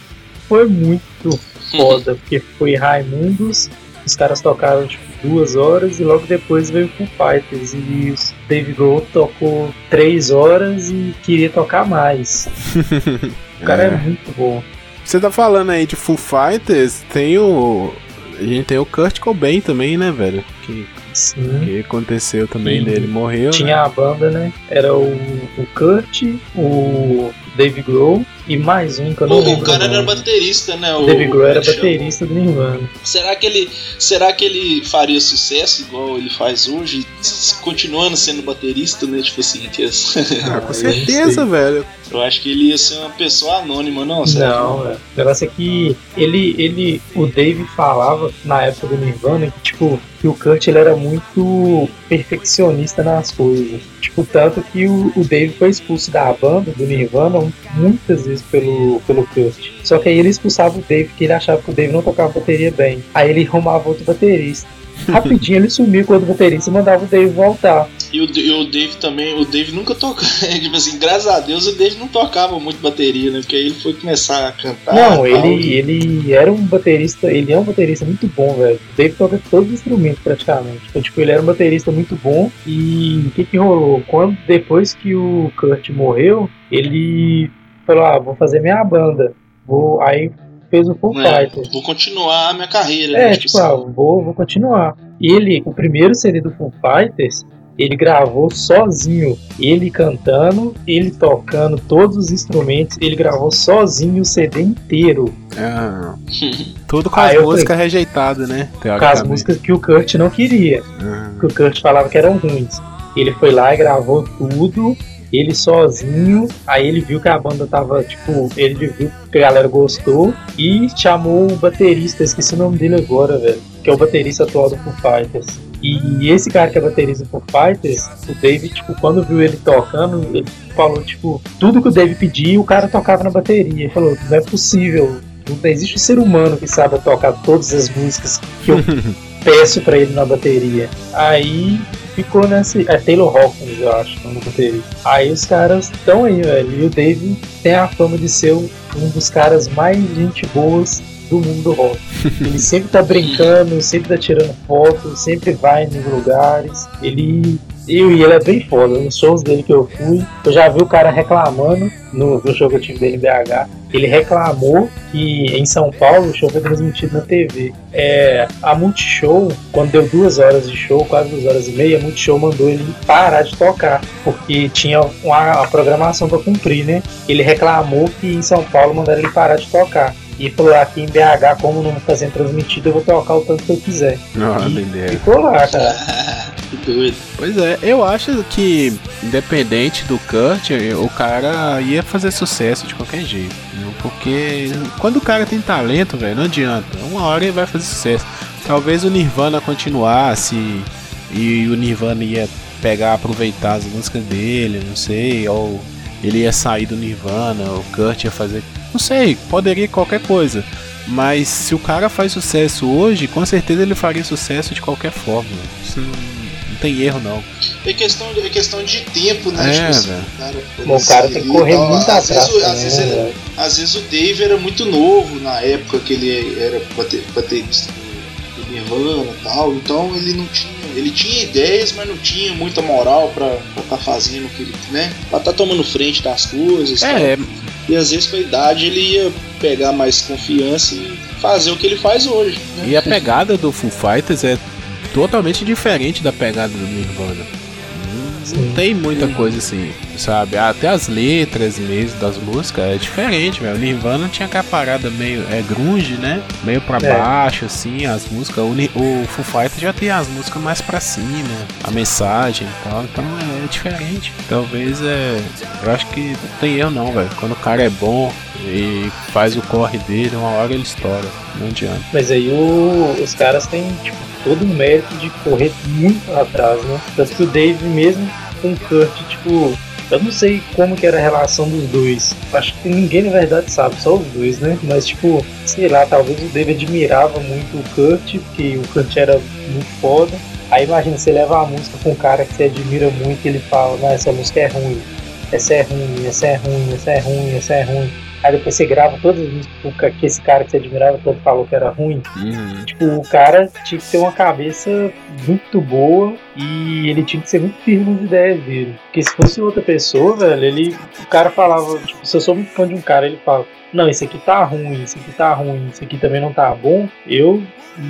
foi muito foda, porque foi Raimundos, os caras tocaram tipo duas horas e logo depois veio o Foo Fighters e o Dave Grohl tocou três horas e queria tocar mais. *laughs* O cara é, É. muito bom. Você tá falando aí de Foo Fighters, tem o. A gente tem o Kurt Cobain também, né, velho? Que, Sim. que aconteceu também Sim. dele, morreu. né? Tinha a banda, né? Era o, o Kurt, o Dave Grohl e mais um que eu não O, lembro. o cara era baterista, né? O Dave Grohl era baterista do Nirvana. Será que ele, será que ele faria sucesso igual ele faz hoje, continuando sendo baterista, né? Tipo assim, que as- Ah, com *laughs* certeza, velho. eu acho que ele ia ser uma pessoa anônima, não? Será Não, é. o negócio é que ele, ele, o Dave falava na época do Nirvana que, tipo, que o Kurt ele era muito perfeccionista nas coisas. Tipo, tanto que o, o Dave foi expulso da banda do Nirvana muitas vezes pelo, pelo Kurt. Só que aí ele expulsava o Dave porque ele achava que o Dave não tocava bateria bem. Aí ele arrumava outro baterista. *laughs* Rapidinho ele sumiu com o outro baterista e mandava o Dave voltar. E o, e o Dave também, o Dave nunca tocava. *laughs* tipo assim, graças a Deus o Dave não tocava muito bateria, né? Porque aí ele foi começar a cantar. Não, tal, ele, ele era um baterista, ele é um baterista muito bom, velho. O Dave toca todos os instrumentos praticamente. Então, tipo, ele era um baterista muito bom. E o que que rolou? Quando, depois que o Kurt morreu, ele falou, ah, vou fazer minha banda. Vou, aí fez o Full É, Fighters. vou continuar a minha carreira, É, né? tipo, ah, vou, vou continuar. E ele, o primeiro CD do Foo Fighters, ele gravou sozinho. Ele cantando, ele tocando todos os instrumentos, ele gravou sozinho o CD inteiro. Ah, *laughs* tudo com as músicas rejeitadas, né? Com as músicas que o Kurt não queria. Ah, Que o Kurt falava que eram ruins. Ele foi lá e gravou tudo. Ele sozinho, aí ele viu que a banda tava, tipo, ele viu que a galera gostou e chamou o baterista, esqueci o nome dele agora, velho, que é o baterista atual do Foo Fighters. E esse cara que é baterista do Fighters, o Dave, tipo, quando viu ele tocando, ele falou, tipo, tudo que o Dave pedia, o cara tocava na bateria. Ele falou, não é possível, não existe um ser humano que saiba tocar todas as músicas que eu *laughs* peço pra ele na bateria. Aí ficou nesse. É Taylor Hawkins, eu acho, do baterista. Aí os caras estão aí, velho. E o Dave tem a fama de ser um dos caras mais gente boas do mundo do rock. *laughs* Ele sempre tá brincando, sempre tá tirando fotos, sempre vai nos lugares. Ele. E ele é bem foda. Nos shows dele que eu fui, eu já vi o cara reclamando no, no show que eu tive dele em BH. Ele reclamou que em São Paulo o show foi transmitido na TV. É, a Multishow, quando deu duas horas de show, quase duas horas e meia, a Multishow mandou ele parar de tocar, porque tinha uma, uma programação para cumprir, né? Ele reclamou que em São Paulo mandaram ele parar de tocar. E falou, aqui em BH, como não está sendo transmitido, eu vou tocar o tanto que eu quiser. não, E ficou lá, cara. Que doido. Pois é, eu acho que, independente do Kurt, o cara ia fazer sucesso de qualquer jeito. Porque quando o cara tem talento, velho, não adianta. Uma hora ele vai fazer sucesso. Talvez o Nirvana continuasse e o Nirvana ia pegar, aproveitar as músicas dele, não sei, ou ele ia sair do Nirvana, o Kurt ia fazer. Não sei, poderia qualquer coisa. Mas se o cara faz sucesso hoje, com certeza ele faria sucesso de qualquer forma. Não tem erro, não. É questão, é questão de tempo, né? É, Tipo assim, velho. cara, Bom, o cara tem que correr muito às atrás. vezes, o- às, vezes né, velho? às vezes o Dave era muito novo na época que ele era bate- baterista do, do Nirvana e tal, então ele não tinha. Ele tinha ideias, mas não tinha muita moral pra estar fazendo o que ele, né? Pra estar tomando frente das coisas. tal. É, E às vezes com a idade ele ia pegar mais confiança e fazer o que ele faz hoje. Né? e a pegada do Foo Fighters é totalmente diferente da pegada do Nirvana. Não, Sim. tem muita coisa assim. Sabe? Até as letras mesmo das músicas é diferente, velho. O Nirvana tinha aquela parada meio é grunge, né? Meio pra É. baixo, assim, as músicas. O, o Foo Fighters já tem as músicas mais pra cima, a mensagem e tal. Então é, é diferente. Talvez é. Eu acho que não tem erro não, velho. Quando o cara é bom e faz o corre dele, uma hora ele estoura. Não adianta. Mas aí o- os caras têm tipo, todo um mérito de correr muito atrás, né? Tanto que o Dave mesmo com o Kurt, tipo, eu não sei como que era a relação dos dois. Acho que ninguém na verdade sabe, só os dois, né? Mas tipo, sei lá, talvez o Dave admirava muito o Kurt, porque o Kurt era muito foda. Aí imagina, você leva a música com um cara que você admira muito e ele fala, não, essa música é ruim, essa é ruim, essa é ruim, essa é ruim, essa é ruim. Aí depois você grava todas as músicas que esse cara que você admirava tanto falou que era ruim. Uhum. Tipo, o cara tinha que ter uma cabeça muito boa e ele tinha que ser muito firme nas ideias dele. Porque se fosse outra pessoa, velho, ele. O cara falava, tipo, se eu sou muito fã de um cara, ele fala, não, esse aqui tá ruim, esse aqui tá ruim, esse aqui também não tá bom, eu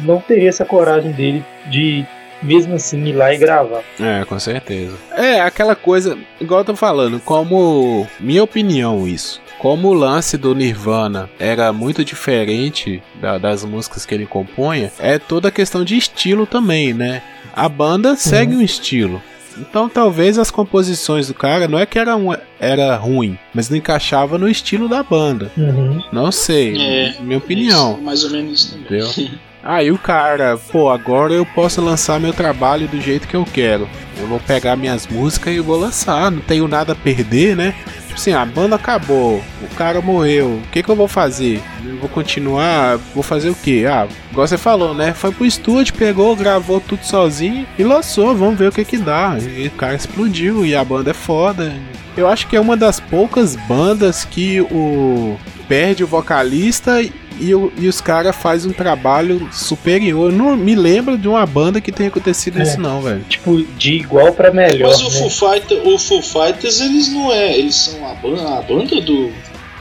não teria essa coragem dele de mesmo assim ir lá e gravar. É, com certeza. É, aquela coisa, igual eu tô falando, como. Minha opinião, isso. Como o lance do Nirvana era muito diferente da- das músicas que ele compunha, é toda a questão de estilo também, né? A banda segue um estilo. Então talvez as composições do cara não é que era, um, era ruim, mas não encaixava no estilo da banda. Uhum. Não sei, É, minha opinião. Isso, mais ou menos isso também. Entendeu? *laughs* Aí o cara, pô, agora eu posso lançar meu trabalho do jeito que eu quero. Eu vou pegar minhas músicas e vou lançar, não tenho nada a perder, né? Tipo assim, a banda acabou, o cara morreu, o que que eu vou fazer? Eu vou continuar, vou fazer o quê? Ah, igual você falou, né? Foi pro estúdio, pegou, gravou tudo sozinho e lançou, vamos ver o que que dá. E o cara explodiu e a banda é foda. Eu acho que é uma das poucas bandas que o perde o vocalista e, o- e os caras fazem um trabalho superior. Eu não me lembro de uma banda que tenha acontecido É. isso, não, velho. Tipo, de igual pra melhor. Mas o né? Foo, Fighter, o Foo Fighters, eles não é. Eles são a banda, a banda do.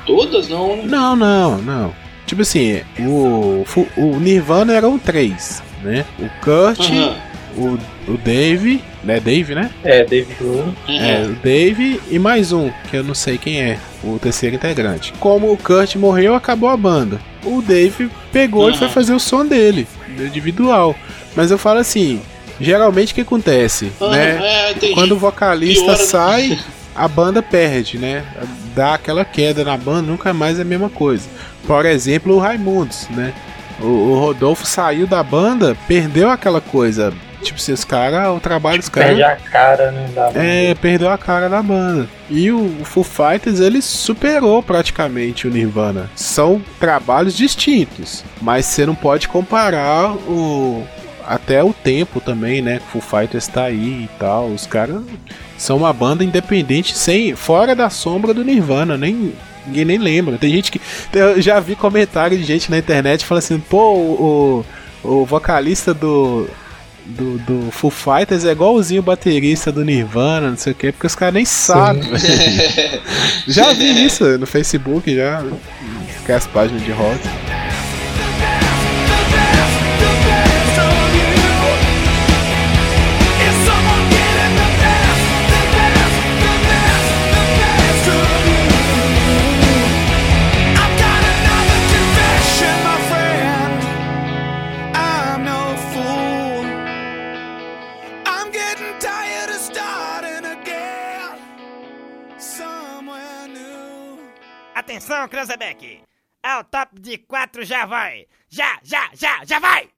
Todas, não, né? Não, não, não. Tipo assim, o, o Nirvana eram três, né? O Kurt. O, o Dave, né? Dave, né? É, David Grohl. É, o Dave e mais um, que eu não sei quem é, o terceiro integrante. Como o Kurt morreu, acabou a banda. O Dave pegou e Uhum. foi fazer o som dele, individual. Mas eu falo assim, geralmente o que acontece, Ah, né? é. Quando o vocalista sai, *laughs* a banda perde, né? Dá aquela queda na banda, nunca mais é a mesma coisa. Por exemplo, o Raimundos, né? O, o Rodolfo saiu da banda, perdeu aquela coisa. Tipo, se os caras, o trabalho dos caras. Perde a cara, né? Da É, perdeu a cara da banda. E o Foo Fighters, ele superou praticamente o Nirvana. São trabalhos distintos, mas você não pode comparar o até o tempo também, né? Que o Foo Fighters tá aí e tal. Os caras são uma banda independente sem fora da sombra do Nirvana, nem ninguém nem lembra. Tem gente que eu já vi comentário de gente na internet falando assim, pô, o, o, o vocalista do do, do Foo Fighters é igualzinho o baterista do Nirvana, não sei o que, porque os caras nem sabem. *laughs* já vi isso no Facebook, já. Que é as páginas de rock. Atenção, Cranzebeck! Ao top de quatro já vai! Já, já, já, já vai!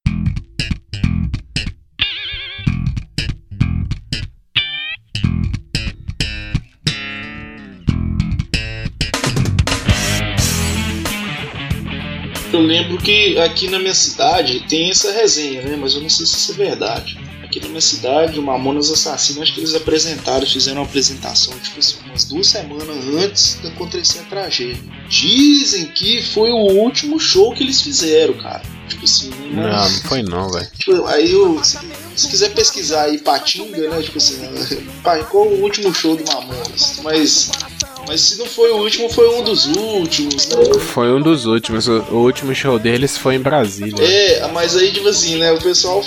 Eu lembro que aqui na minha cidade tem essa resenha, né? Mas eu não sei se isso é verdade. Aqui na minha cidade, o Mamonas Assassino, acho que eles apresentaram, fizeram uma apresentação, tipo assim, umas duas semanas antes de acontecer a tragédia. Dizem que foi o último show que eles fizeram, cara. Tipo assim, Não, uma- não foi não, velho. Tipo, aí eu, se, se quiser pesquisar aí Patinga, né? Tipo assim, *laughs* pá, qual o último show do Mamonas? Mas, mas se não foi o último, foi um dos últimos, né? Foi um dos últimos. O, último show deles foi em Brasília. É, mas aí, tipo assim, né? O pessoal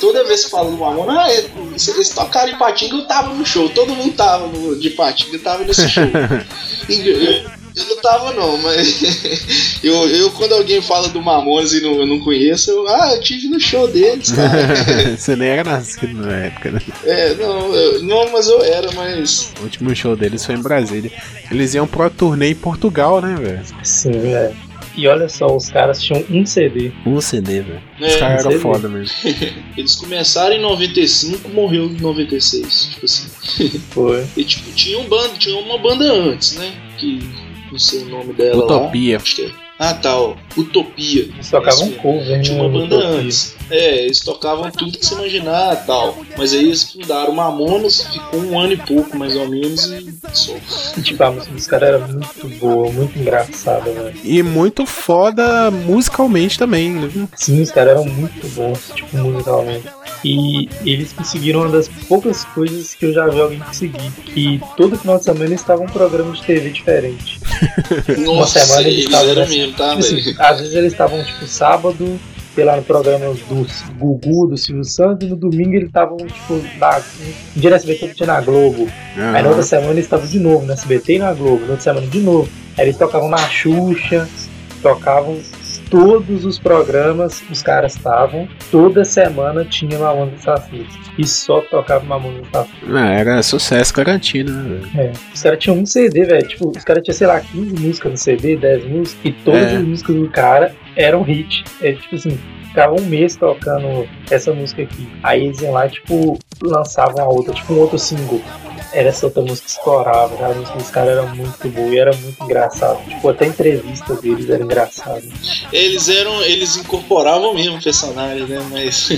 Toda vez que falo do Mamona, ah, eles, eles tocaram em Patinga, eu tava no show. Todo mundo tava no, de Patinga, eu tava nesse show. *laughs* eu, eu não tava não, mas *laughs* eu, eu quando alguém fala do Mamonas e não, eu não conheço, eu, ah, eu tive no show deles, cara. *laughs* Você nem era nascido na época, né? É, não, eu, não, mas eu era, mas. O último show deles foi em Brasília. Eles iam pro turnê em Portugal, né, velho? Sim, velho. E olha só, os caras tinham um CD. Um CD, velho. É, Os caras um eram foda mesmo. *laughs* Eles começaram em 95, morreu em 96, tipo assim. Foi. E tipo, tinha um bando, tinha uma banda antes, né? Que não sei o nome dela Utopia. lá. É. Ah, tá, ó. Utopia. Eles tocavam cover, Tinha né? uma banda Utopia. antes. É, eles tocavam tudo que você imaginar e tal. Mas aí eles fundaram Mamonas, ficou um ano e pouco mais ou menos e só. E, tipo, a música dos caras era muito boa, muito engraçada, velho. E muito foda musicalmente também, né? Sim, os caras eram muito bons, tipo, musicalmente. E eles conseguiram uma das poucas coisas que eu já vi alguém conseguir. Que todo final de semana eles estavam um programa de TV diferente. *laughs* Nossa, semana eles eles estavam nessa- mesmo, tá, Tipo assim, às vezes eles estavam, tipo, sábado, sei lá, no programa do Gugu, do Silvio Santos, e no domingo eles estavam, tipo, na, em dia SBT que tinha na Globo. Aí na outra semana eles estavam de novo no SBT e na Globo, na outra semana de novo. Aí eles tocavam na Xuxa, tocavam todos os programas, os caras estavam, toda semana tinha Mamonas Assassinos. E só tocava Mamonas Assassinos. Ah, era sucesso garantido, né? É. Os caras tinham um CD, velho. Tipo, os caras tinham, sei lá, 15 músicas no CD, 10 músicas, e todas É. as músicas do cara eram hit. É tipo assim, ficava um mês tocando essa música aqui. Aí eles iam lá tipo, lançavam a outra, tipo um outro single. Era essa outra música que estourava. A música dos caras era muito boa e era muito engraçado. Tipo, até a entrevista deles era engraçada. Eles eram. Eles incorporavam mesmo o personagem, né? Mas.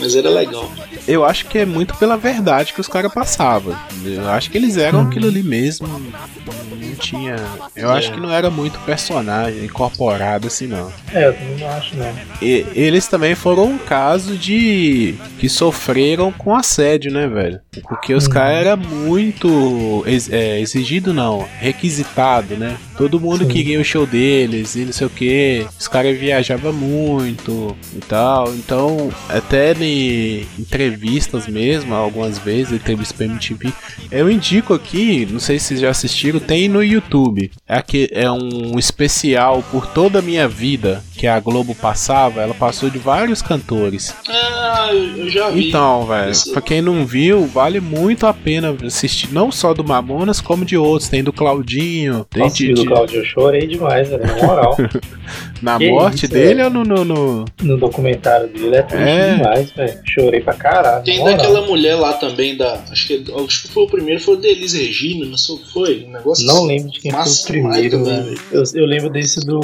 Mas era legal. Eu acho que é muito pela verdade que os caras passavam. Eu acho que eles eram aquilo ali mesmo. Não tinha. Eu acho que não era muito personagem incorporado assim, não. É, eu também não acho, não. E eles também foram um caso de. que sofreram com assédio, né, velho? Porque os Uhum. caras eram muito. ex- é, exigido, não, requisitado, né? Todo mundo Sim. queria o show deles e não sei o que. Os caras viajavam muito e tal. Então, até em entrevistas mesmo, algumas vezes, entrevistas pra MTV, eu indico aqui, não sei se vocês já assistiram, tem no YouTube. É, aqui, é um especial por toda a minha vida que a Globo passava. Ela passou de vários cantores. Ah, eu já vi. Então, velho, pra quem não viu, vale muito a pena assistir, não só do Mamonas, como de outros. Tem do Claudinho, tem Nossa, de, do de- Claudio, eu chorei demais, velho, na moral. *laughs* na que morte isso, dele velho. ou no. no, no- no documentário dele é triste É. demais, velho. Chorei pra caralho. Tem moral. daquela mulher lá também da. Acho que, acho que foi o primeiro, foi o da Elis Regina, não sei o que foi. Um negócio Não lembro de quem foi o primeiro, demais, velho. Eu, eu lembro desse do.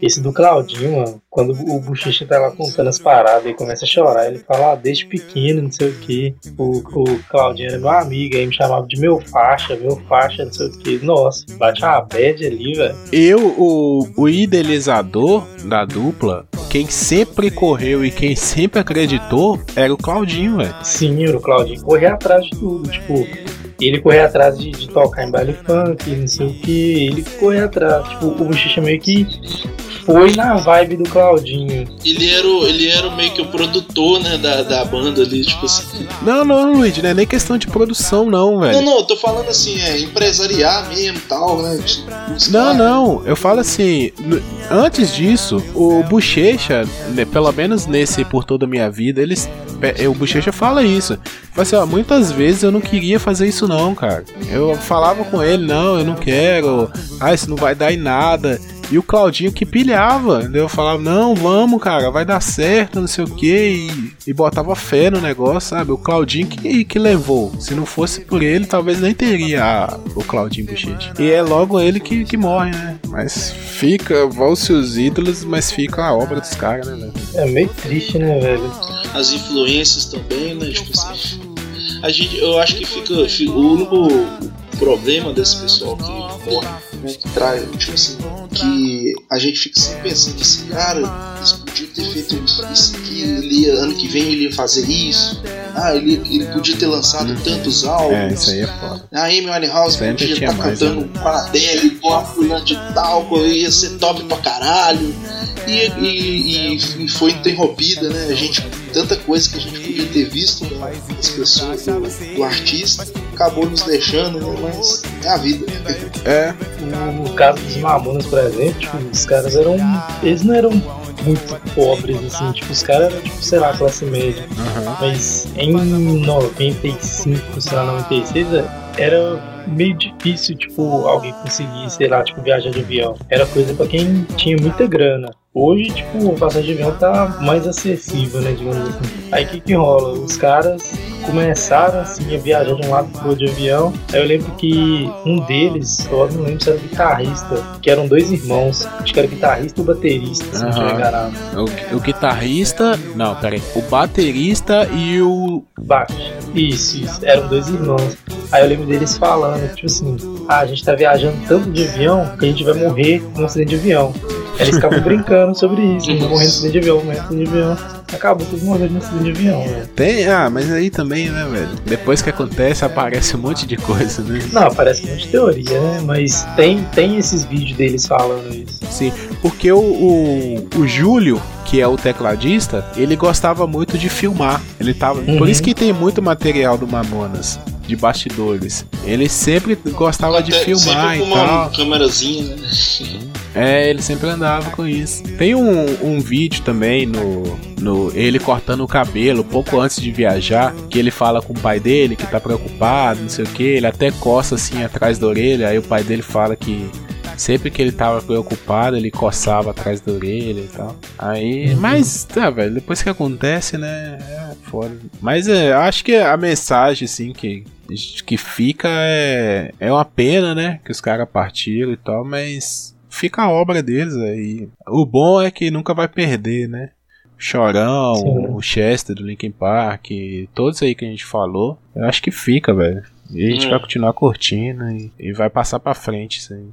Esse do Claudinho, mano. Quando o Bochecha tá lá contando as paradas e começa a chorar. Ele fala, ah, desde pequeno, não sei o que. O, o Claudinho era meu amigo, aí me chamava de meu faixa, meu faixa, não sei o que. Nossa, bate uma bad ali, velho. Eu, o, o idealizador da dupla, quem sempre correu e quem sempre acreditou era o Claudinho, velho. Sim, o Claudinho corria atrás de tudo. Tipo, ele corria atrás de, de tocar em baile funk, não sei o que. Ele corria atrás. Tipo, o Bochecha meio que foi na vibe do Claudinho. Ele era, o, ele era o meio que o produtor, né, da, da banda ali, tipo assim. Não, não, Luigi, não é nem questão de produção, não, velho. Não, não, eu tô falando assim, é empresariar mesmo e tal, né? Não, caras- não, eu falo assim, antes disso, o Bochecha, né, pelo menos nesse Por Toda a Minha Vida, eles, pe- o Bochecha fala isso. Fala assim, ó, muitas vezes eu não queria fazer isso não, cara. Eu falava com ele, não, eu não quero, ah, isso não vai dar em nada. E o Claudinho que pilhava, entendeu? eu falava, não, vamos, cara, vai dar certo, não sei o que, e, e botava fé no negócio, sabe? O Claudinho que, que levou. Se não fosse por ele, talvez nem teria a- o Claudinho Bochecha. E é logo ele que, que morre, né? Mas fica, vão-se os ídolos, mas fica a obra dos caras, né, velho? É meio triste, né, velho? as influências também, né? Tipo assim, a gente, eu acho que fica, fica- o único problema desse pessoal que morre, né, que traz, tipo assim, que a gente fica sempre pensando assim, cara, eles podiam ter feito isso aqui, ele ia- ano que vem ele ia fazer isso, ah, ele, ele podia ter lançado tantos álbuns, É, isso aí é foda. a Amy Winehouse Sempre podia estar mais, cantando né? com a Adele, com a fulana de tal, ia ser top pra caralho. E, e, e, foi interrompida, né? A gente, tanta coisa que a gente podia ter visto das pessoas, do, do artista, acabou nos deixando, né? Mas é a vida. É. No caso dos Mamonas, por exemplo, tipo, os caras eram. Eles não eram muito pobres, assim, tipo, os caras eram, tipo, sei lá, classe média. Uhum. Mas em 95, sei lá, 96, era meio difícil, tipo, alguém conseguir, sei lá, tipo, viajar de avião. Era coisa para quem tinha muita grana. Hoje, tipo, o passagem de avião tá mais acessível, né, digamos assim. Aí o que que rola? Os caras começaram, assim, a viajar de um lado pro outro de avião. Aí eu lembro que um deles, eu não lembro se era guitarrista, que eram dois irmãos. Acho que era guitarrista e baterista, se não estiver enganado. O, o guitarrista... Não, peraí. O baterista e o... Baixo. Isso, isso. Eram dois irmãos. Aí eu lembro deles falando, tipo assim, ah, a gente tá viajando tanto de avião que a gente vai morrer num acidente de avião. Eles ficavam *laughs* brincando sobre isso, morrendo no acidente de avião, morrendo no acidente de avião. Acabou tudo morrendo no acidente de avião, né? Tem, ah, mas aí também, né, velho? Depois que acontece, aparece um monte de coisa, né? Não, aparece um monte de teoria, né? Mas tem, tem esses vídeos deles falando isso. Sim, porque o, o, o Júlio, que é o tecladista, ele gostava muito de filmar. Ele tava. Uhum. Por isso que tem muito material do Mamonas. De bastidores. Ele sempre gostava de Até filmar sempre e tal. câmerazinha, né? É, ele sempre andava com isso. Tem um, um vídeo também no, no ele cortando o cabelo pouco antes de viajar, que ele fala com o pai dele que tá preocupado, não sei o que. Ele até coça assim atrás da orelha, aí o pai dele fala que sempre que ele tava preocupado, ele coçava atrás da orelha e tal. Aí, mas, tá, velho, depois que acontece, né, é foda. Mas é, acho que a mensagem, assim, que, que fica é, é uma pena, né, que os caras partiram e tal, mas fica a obra deles aí. O bom é que nunca vai perder, né? Chorão, Sim. o Chester do Linkin Park, todos aí que a gente falou, eu acho que fica, velho. E a gente Hum. vai continuar curtindo e, e vai passar pra frente isso aí.